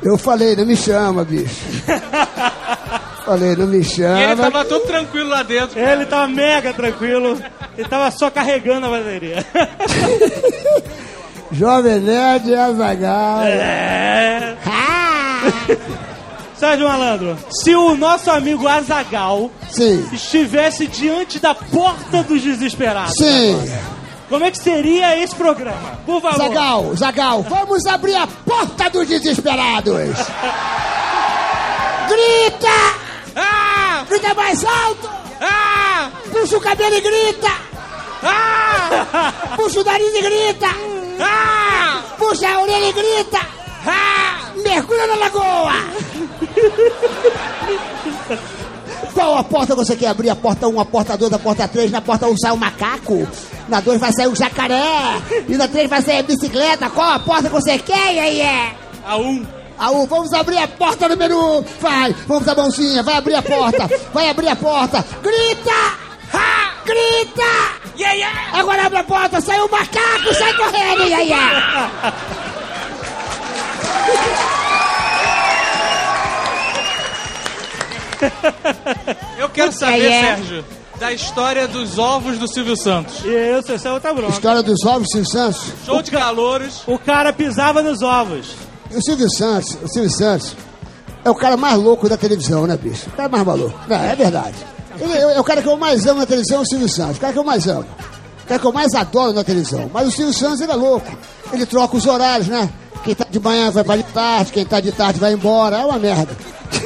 Eu falei, não me chama, bicho. *laughs* Falei, não me chama. E ele tava todo tranquilo lá dentro. Ele tava mega tranquilo. Ele tava só carregando a bateria. *laughs* Jovem Nerd e Azagal. É. *laughs* Sérgio Malandro, se o nosso amigo Azagal Sim. estivesse diante da porta dos desesperados, Sim. como é que seria esse programa? Por favor. Zagal, Zagal, vamos abrir a porta dos desesperados. *laughs* Grita! Grita é mais alto! Ah! Puxa o cabelo e grita! Ah! Puxa o nariz e grita! Ah! Puxa a orelha e grita! Ah! Mergulha na lagoa! Qual a porta você quer abrir? A porta 1, a porta 2, a porta 3. Na porta 1 sai o macaco. Na 2 vai sair o jacaré. E na 3 vai sair a bicicleta. Qual a porta você quer, é? A 1. Aú, vamos abrir a porta número um. Vai, vamos a mãozinha, vai abrir a porta, vai abrir a porta. Grita! Ha! Grita! Yeah, yeah. Agora abre a porta, sai o macaco, sai correndo, yeah, yeah. Eu quero saber, yeah, Sérgio, da história dos ovos do Silvio Santos. E eu, seu Céu, tá bronca. História dos ovos, Silvio Santos? Show de calores. O cara pisava nos ovos. O Silvio Santos, o Silvio Santos é o cara mais louco da televisão, né, bicho? O cara mais maluco. Não, é verdade. Ele é o cara que eu mais amo na televisão, é o Silvio Santos. O cara que eu mais amo. O cara que eu mais adoro na televisão. Mas o Silvio Santos, ele é louco. Ele troca os horários, né? Quem tá de manhã vai pra de tarde, quem tá de tarde vai embora. É uma merda.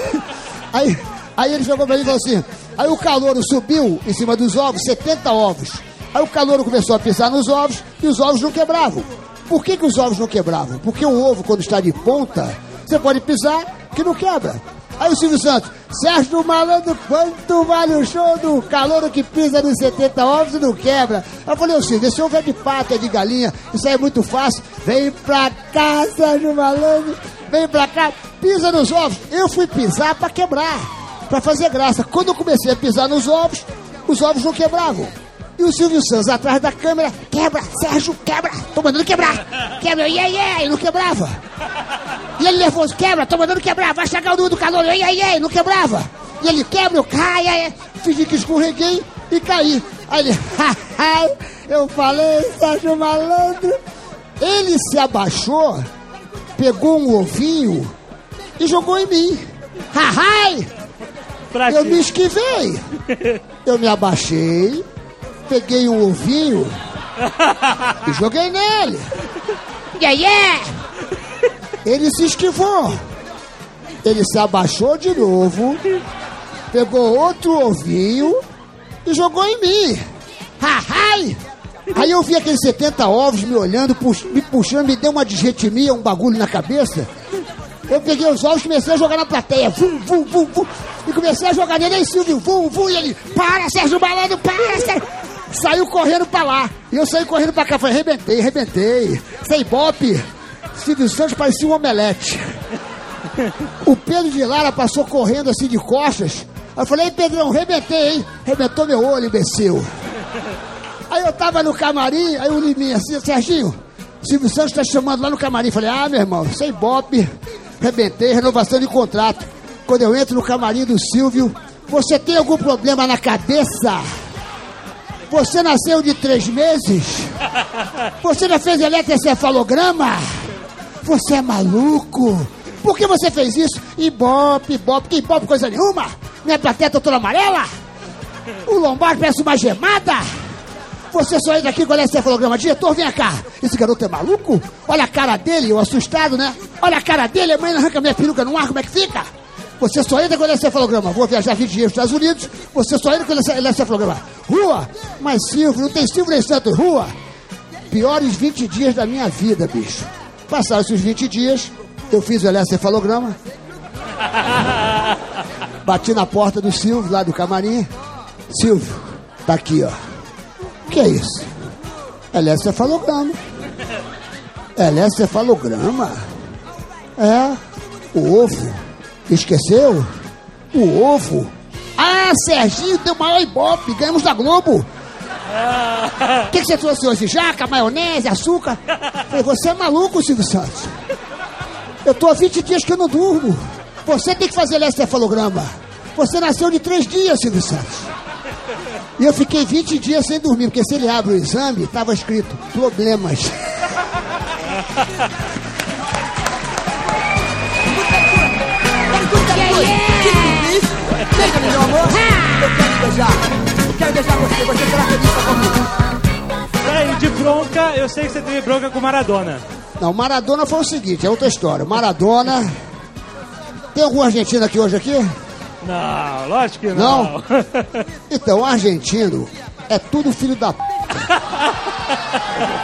*laughs* aí, aí ele chegou pra mim e falou assim... Aí o calouro subiu em cima dos ovos, 70 ovos. Aí o calouro começou a pisar nos ovos e os ovos não quebravam. Por que, que os ovos não quebravam? Porque o ovo, quando está de ponta, você pode pisar que não quebra. Aí o Silvio Santos, Sérgio Malandro, quanto vale o show do calouro que pisa nos 70 ovos e não quebra? Eu falei, ô Silvio, esse ovo é de pato, é de galinha, isso aí é muito fácil. Vem pra cá, Sérgio Malandro, vem pra cá, pisa nos ovos. Eu fui pisar pra quebrar, pra fazer graça. Quando eu comecei a pisar nos ovos, os ovos não quebravam. E o Silvio Santos atrás da câmera, quebra, Sérgio, quebra, tô mandando quebrar. Quebra, e aí, e não quebrava. E ele nervoso, quebra, tô mandando quebrar, vai chegar o número do calor, e aí, e não quebrava. E ele quebra, eu caio, aí, fingi que escorreguei e caí. Aí ele, *laughs* haha, eu falei, Sérgio Malandro. Ele se abaixou, pegou um ovinho e jogou em mim. Haha! Pra Eu me esquivei. Eu me abaixei, peguei um ovinho e joguei nele. Yeah, yeah! Ele se esquivou. Ele se abaixou de novo, pegou outro ovinho e jogou em mim. Hahai! Aí eu vi aqueles 70 ovos me olhando, pux- me puxando, me deu uma disretimia, um bagulho na cabeça. Eu peguei os ovos e comecei a jogar na plateia. Vum, vum, vum, vum. E comecei a jogar nele, aí Silvio, vum, vum. E ele, para, Sérgio Malandro, para, Sérgio. Saiu correndo pra lá. E eu saí correndo pra cá. Falei, arrebentei, arrebentei. Sem bope. Silvio Santos parecia um omelete. O Pedro de Lara passou correndo assim de costas. Aí eu falei, ei Pedrão, arrebentei, hein? Arrebentou meu olho, imbecil. Aí eu tava no camarim, aí o Liminha assim, Serginho, Silvio Santos tá chamando lá no camarim. Falei, ah, meu irmão, sem bope, arrebentei, renovação de contrato. Quando eu entro no camarim do Silvio, você tem algum problema na cabeça? Você nasceu de três meses? Você já fez eletrocefalograma? Você é maluco? Por que você fez isso? Ibope, ibope, que ibope coisa nenhuma? Minha plateia toda amarela? O lombar parece uma gemada? Você só entra aqui com eletrocefalograma. Diretor, vem cá. Esse garoto é maluco? Olha a cara dele, eu assustado, né? Olha a cara dele, a mãe arranca minha peruca no ar, como é que fica? Você só entra com eletrocefalograma. Vou viajar 20 dias para os Estados Unidos, você só entra com eletrocefalograma. Rua? Mas Silvio, não tem Silvio nem Santos. Rua? Piores 20 dias da minha vida, bicho. Passaram esses 20 dias, eu fiz o eletrocefalograma. *laughs* Bati na porta do Silvio, lá do camarim. Silvio, tá aqui, ó. Que é isso? Eletrocefalograma. Eletrocefalograma? É, o ovo. Esqueceu? O ovo. Ah, Serginho, deu maior ibope, ganhamos da Globo. O que, que você trouxe hoje? Jaca, maionese, açúcar? Falei, você é maluco, Silvio Santos. Eu tô há 20 dias que eu não durmo. Você tem que fazer eletrocefalograma. Você nasceu de três dias, Silvio Santos. E eu fiquei 20 dias sem dormir, porque se ele abre o exame, tava escrito problemas. Meu amor, eu quero te beijar. Eu quero beijar você, você será feliz comigo. Peraí, de bronca, eu sei que você teve bronca com Maradona. Não, Maradona foi o seguinte, é outra história. Maradona. Tem algum argentino aqui hoje aqui? Não, lógico que não. Não? *laughs* Então, argentino é tudo filho da p. *laughs*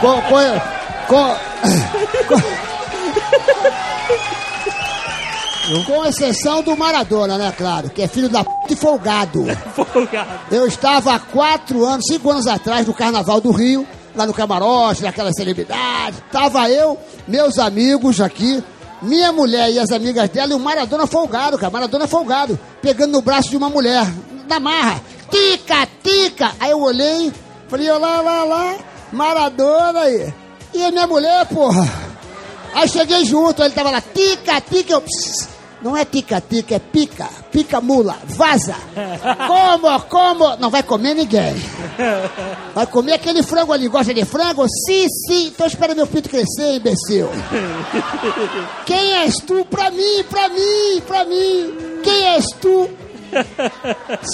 com, com, com, com, com exceção do Maradona, né, claro, que é filho da p e folgado. *laughs* Folgado. Eu estava há quatro anos, cinco anos atrás, no Carnaval do Rio, lá no camarote, naquela celebridade. Tava eu, meus amigos aqui, minha mulher e as amigas dela, e o Maradona folgado, cara. Maradona folgado, pegando no braço de uma mulher, na marra. Tica, tica! Aí eu olhei, falei, olá, olá, olá, Maradona aí. E a minha mulher, porra. Aí cheguei junto, ele tava lá, tica, tica, eu. pss, não é tica-tica, é pica. Pica mula, vaza. *laughs* Como, como? Não vai comer ninguém. Vai comer aquele frango ali. Gosta de frango? Sim, sim. Então espera meu pinto crescer, imbecil. Quem és tu? Pra mim, pra mim, pra mim. Quem és tu?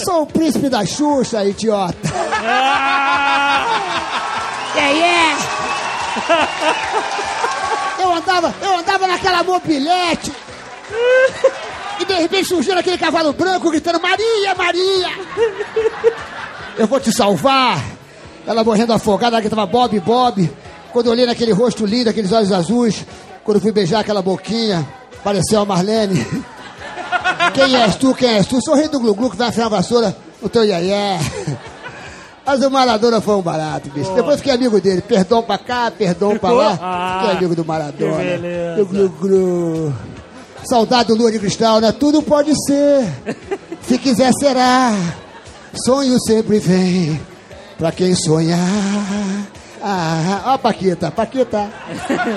Sou o príncipe da Xuxa, idiota. Yeah, yeah. Eu andava, eu andava naquela mobilete. E de repente surgiu aquele cavalo branco gritando: Maria, Maria! Eu vou te salvar! Ela morrendo afogada, ela gritava Bob, Bob. Quando eu olhei naquele rosto lindo, aqueles olhos azuis, quando fui beijar aquela boquinha, pareceu a Marlene. *laughs* Quem és tu? Quem és tu? Sou o rei do glu-glu que vai afiar a vassoura no teu iaié. Mas o Maradona foi um barato, bicho. Depois fiquei amigo dele. Perdão pra cá, perdão pra lá. Ah, fiquei amigo do Maradona. que beleza. Do glu-glu. Saudade do Lua de Cristal, né? Tudo pode ser. *laughs* Se quiser, será. Sonho sempre vem. Pra quem sonhar. Ah, ó, Paquita, Paquita.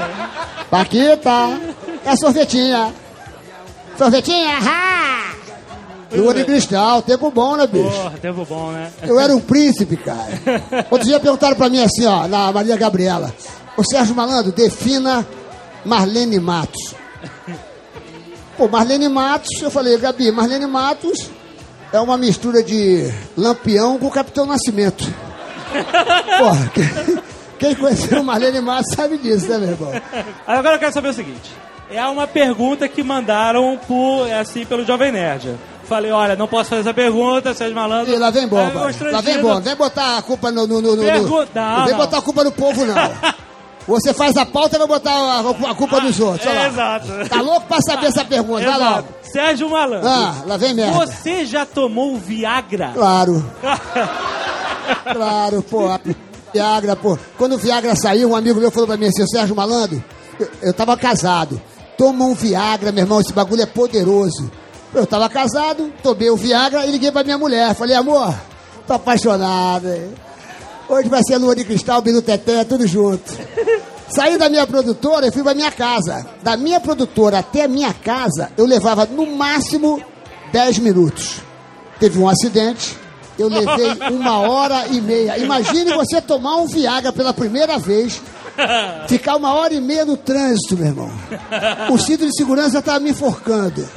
*laughs* Paquita. É sorvetinha. Sorvetinha, ah! Lua de cristal, tempo bom, né, bicho? Porra, tempo bom, né? Eu era um príncipe, cara. *laughs* Outro dia perguntaram pra mim assim, ó, na Maria Gabriela. Ô Sérgio Malandro, defina Marlene Matos. Pô, Marlene Matos, eu falei, Gabi, Marlene Matos é uma mistura de Lampião com Capitão Nascimento. *laughs* Porra, quem, quem conheceu Marlene Matos sabe disso, né, meu irmão? Agora eu quero saber o seguinte. É uma pergunta que mandaram por, assim, pelo Jovem Nerd. Falei, olha, não posso fazer essa pergunta, Sérgio Malandro. Ih, lá vem bomba. constrangido. Lá vem bomba. Vem botar a culpa no. no, no, no- no- não, não vem não. botar a culpa no povo, não. *laughs* Você faz a pauta e vai botar a, a culpa dos outros. Olha lá. Exato. Tá louco pra saber essa pergunta? Vai. Sérgio Malandro. Ah, lá vem merda. Você já tomou Viagra? Claro. *laughs* Claro, pô. Viagra, pô. Quando o Viagra saiu, um amigo meu falou pra mim assim, Sérgio Malandro, eu, eu tava casado. Toma um Viagra, meu irmão, esse bagulho é poderoso. Eu tava casado, tomei o Viagra e liguei pra minha mulher. Falei, amor, tô apaixonado. Hoje vai ser lua de cristal, bilu teté, tudo junto. Saí da minha produtora e fui pra minha casa. Da minha produtora até a minha casa, eu levava no máximo 10 minutos. Teve um acidente, eu levei *laughs* uma hora e meia. Imagine você tomar um Viagra pela primeira vez, ficar uma hora e meia no trânsito, meu irmão. O cinto de segurança tava me enforcando.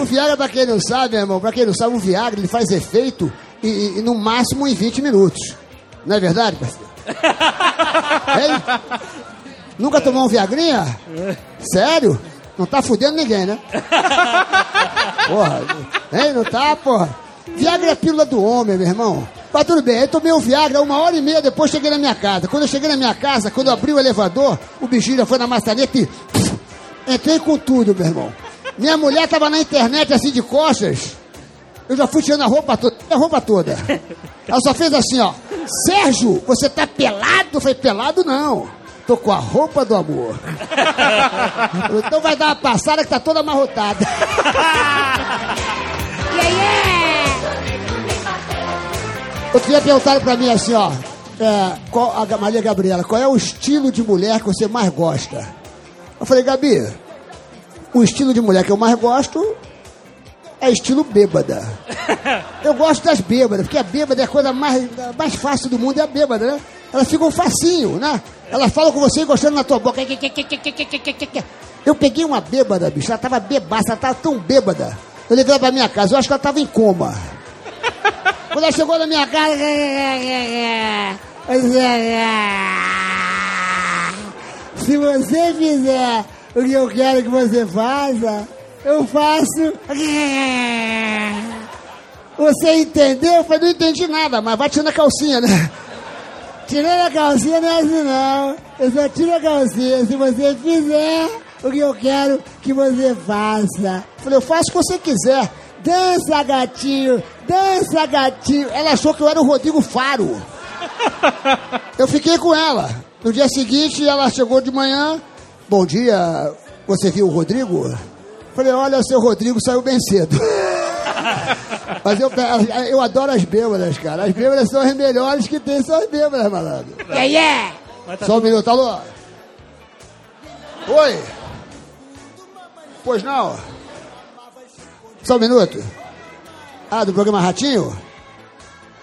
O Viagra, pra quem não sabe, meu irmão, pra quem não sabe, o Viagra ele faz efeito e, e- no máximo em 20 minutos. Não é verdade, parceiro? *laughs* Nunca tomou um Viagrinha? Sério? Não tá fudendo ninguém, né? *laughs* Porra, hein? Não tá, porra? Viagra é pílula do homem, meu irmão. Mas tudo bem, aí tomei o Viagra uma hora e meia depois cheguei na minha casa. Quando eu cheguei na minha casa, quando eu abri o elevador, o bichinho já foi na maçaneta e. entrei com tudo, meu irmão. Minha mulher tava na internet assim de costas. Eu já fui tirando a roupa toda, a roupa toda. Ela só fez assim, ó. Sérgio, você tá pelado? Eu falei, pelado não. Tô com a roupa do amor. Então vai dar uma passada que tá toda amarrotada. Outro dia perguntaram pra mim assim, ó. é, qual, a Maria Gabriela, qual é o estilo de mulher que você mais gosta? Eu falei, Gabi, o estilo de mulher que eu mais gosto é estilo bêbada. *laughs* Eu gosto das bêbadas, porque a bêbada é a coisa mais, mais fácil do mundo, é a bêbada, né? Elas ficam facinho, né? Elas falam com você encostando na tua boca. Eu peguei uma bêbada, bicho, ela tava bebaça, ela tava tão bêbada. Eu levei ela pra minha casa, eu acho que ela tava em coma. *laughs* Quando ela chegou na minha casa. Se você fizer o que eu quero que você faça, eu faço. Você entendeu? Eu falei, não entendi nada, mas vai tirando a calcinha, né? Tirando a calcinha não é assim não. Eu só tiro a calcinha se você fizer o que eu quero que você faça. Eu falei, eu faço o que você quiser. Dança, gatinho, dança, gatinho. Ela achou que eu era o Rodrigo Faro. Eu fiquei com ela. No dia seguinte, ela chegou de manhã. Bom dia, você viu o Rodrigo? Falei, olha, seu Rodrigo saiu bem cedo. *laughs* Mas eu, eu adoro as bêbadas, cara. As bêbadas são as melhores que tem, são as bêbadas, malandro. Yeah, yeah. Só um minuto, alô? Oi? Pois não? Só um minuto. Ah, do programa Ratinho?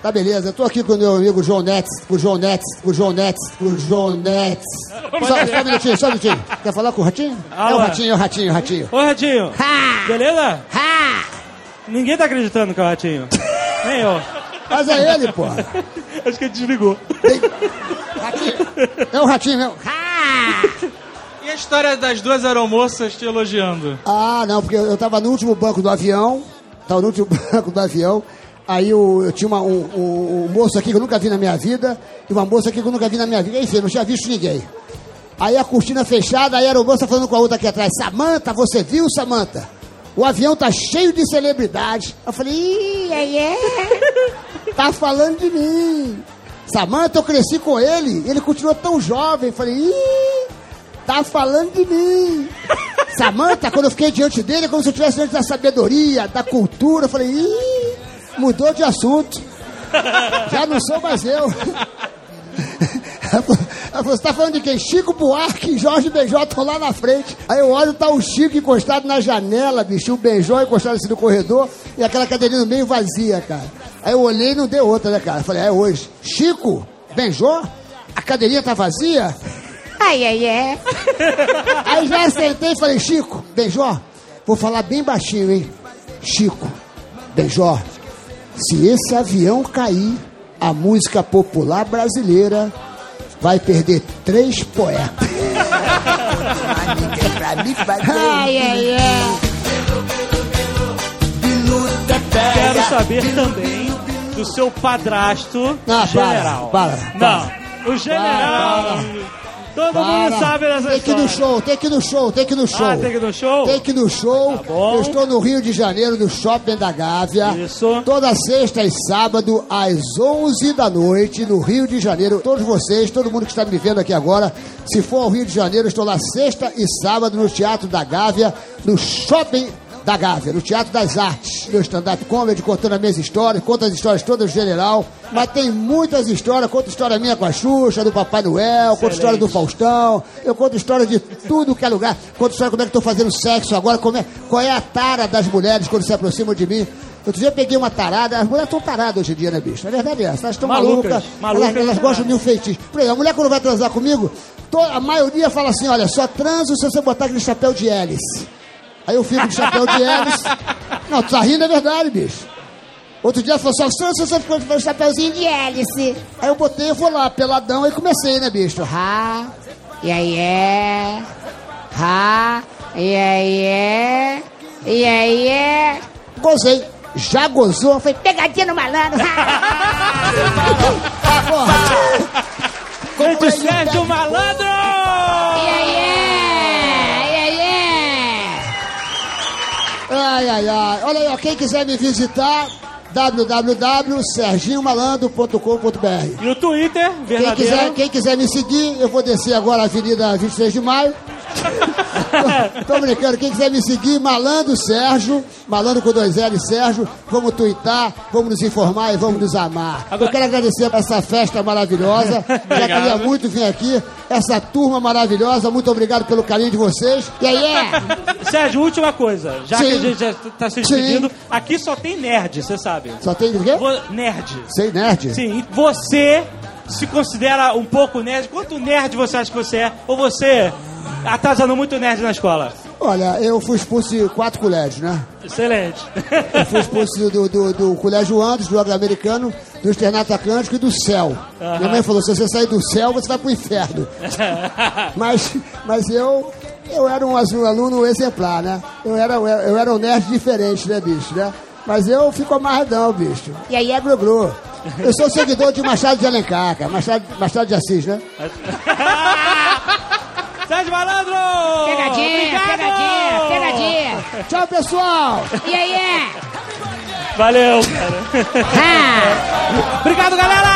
Tá beleza, eu tô aqui com o meu amigo João Netes, com o João Netes, com o João Netes, com o João Netes. Só, só um minutinho, só um minutinho. Quer falar com o Ratinho? É o? Ratinho, é o Ratinho, o Ratinho. Ô, Ratinho. Beleza? Ninguém tá acreditando que é o Ratinho. Nem eu. Mas é ele, pô. Acho que ele desligou. É o Ratinho mesmo. E a história das duas aeromoças te elogiando? Ah, não, porque eu tava no último banco do avião, tava no último *laughs* banco do avião, aí eu, eu tinha uma- um, um- um moço aqui que eu nunca vi na minha vida, e uma moça aqui que eu nunca vi na minha vida, enfim, não tinha visto ninguém. Aí a cortina fechada, aí era o moça falando com a outra aqui atrás, Samanta, você viu, Samanta? O avião tá cheio de celebridades. Eu falei, ih, é, é. *laughs* Tá falando de mim. Samanta, eu cresci com ele, ele continuou tão jovem. Eu falei, ih, tá falando de mim. *laughs* Samanta, quando eu fiquei diante dele, é como se eu estivesse diante da sabedoria, da cultura. Eu falei, ih, mudou de assunto. Já não sou mais eu. Você tá falando de quem? Chico Buarque e Jorge Benjó estão lá na frente. Aí eu olho, tá o Chico encostado na janela, bicho, o Benjó encostado assim no corredor e aquela cadeirinha no meio vazia, cara. Aí eu olhei e não deu outra, né, cara? Falei, é hoje. Chico, Benjó, a cadeirinha tá vazia? Ai, ai, é. Aí já sentei e falei, Chico, Benjó, vou falar bem baixinho, hein? Chico, Benjó, se esse avião cair, a música popular brasileira vai perder três poetas. ai, ai, ai. Quero saber também do seu padrasto Ah, para, general. para, Não, o general. Todo mundo Para. sabe dessa Tem que ir no show, tem que ir no show, tem que ir no show. Ah, tem que ir no show? Tem que ir no show. Tá bom. Eu estou no Rio de Janeiro, no Shopping da Gávea. Isso. Toda sexta e sábado, às 11 da noite, no Rio de Janeiro. Todos vocês, todo mundo que está me vendo aqui agora, se for ao Rio de Janeiro, estou lá sexta e sábado no Teatro da Gávea, no Shopping da Gávea, no Teatro das Artes. Meu stand-up comedy, contando as minhas histórias, conta as histórias todas do general. Mas tem muitas histórias, conto história minha com a Xuxa, do Papai Noel, conto história do Faustão, eu conto história de tudo que é lugar. Conto história como é que estou fazendo sexo agora, como é, qual é a tara das mulheres quando se aproximam de mim. Outro dia eu peguei uma tarada, as mulheres estão taradas hoje em dia, né, bicho? A verdade é essa, elas estão Malucas, malucas, elas, elas gostam de um feitiço. Por exemplo, a mulher quando vai transar comigo, a maioria fala assim, olha, só transo se você botar aquele chapéu de hélice. Aí eu fico de chapéu de hélice. Não, tu tá rindo, é verdade, bicho. Outro dia falou, só transo se você ficou com o chapéuzinho de hélice. Aí eu botei, eu vou lá, peladão, aí comecei, né, bicho? Ha, e aí é, ha, e aí é, e aí é. Gozei. Já gozou? Foi pegadinha no malandro. Gente, Sérgio Malandro! Ai, ai, ai. Olha aí, ó, quem quiser me visitar, www.serginhomalandro.com.br E o Twitter, quem verdadeiro. quiser, quem quiser me seguir, eu vou descer agora a Avenida 23 de Maio. *laughs* tô, *laughs* tô brincando, quem quiser me seguir, Malandro Sérgio, Malandro com dois L Sérgio, vamos twittar, vamos nos informar e vamos nos amar. Eu quero agradecer por essa festa maravilhosa, *laughs* já queria muito vir aqui, essa turma maravilhosa, muito obrigado pelo carinho de vocês. E aí é, Sérgio, última coisa. Já Sim. que a gente já tá se Sim. despedindo, aqui só tem nerd, você sabe. só tem o quê? Vo- Nerd. Sei, nerd? Sim, você se considera um pouco nerd? Quanto nerd você acha que você é? Ou você atrasando muito nerd na escola? Olha, eu fui expulso de quatro colégios, né? Excelente. Eu fui expulso do, do, do Colégio Andes, do Agro-Americano, do Externato Atlântico e do Céu. Aham. Minha mãe falou, se você sair do céu, você vai pro inferno. *laughs* Mas, mas eu, eu era um aluno exemplar, né? Eu era, eu era um nerd diferente, né, bicho, né? Mas eu fico amarradão, bicho. E aí é glu-glu. Eu sou seguidor de Machado de Alencar, cara. Machado, Machado de Assis, né? *laughs* Grande malandro! Pegadinha, Obrigado! pegadinha, pegadinha. Tchau, pessoal. E aí, é? Valeu, cara. Obrigado, galera!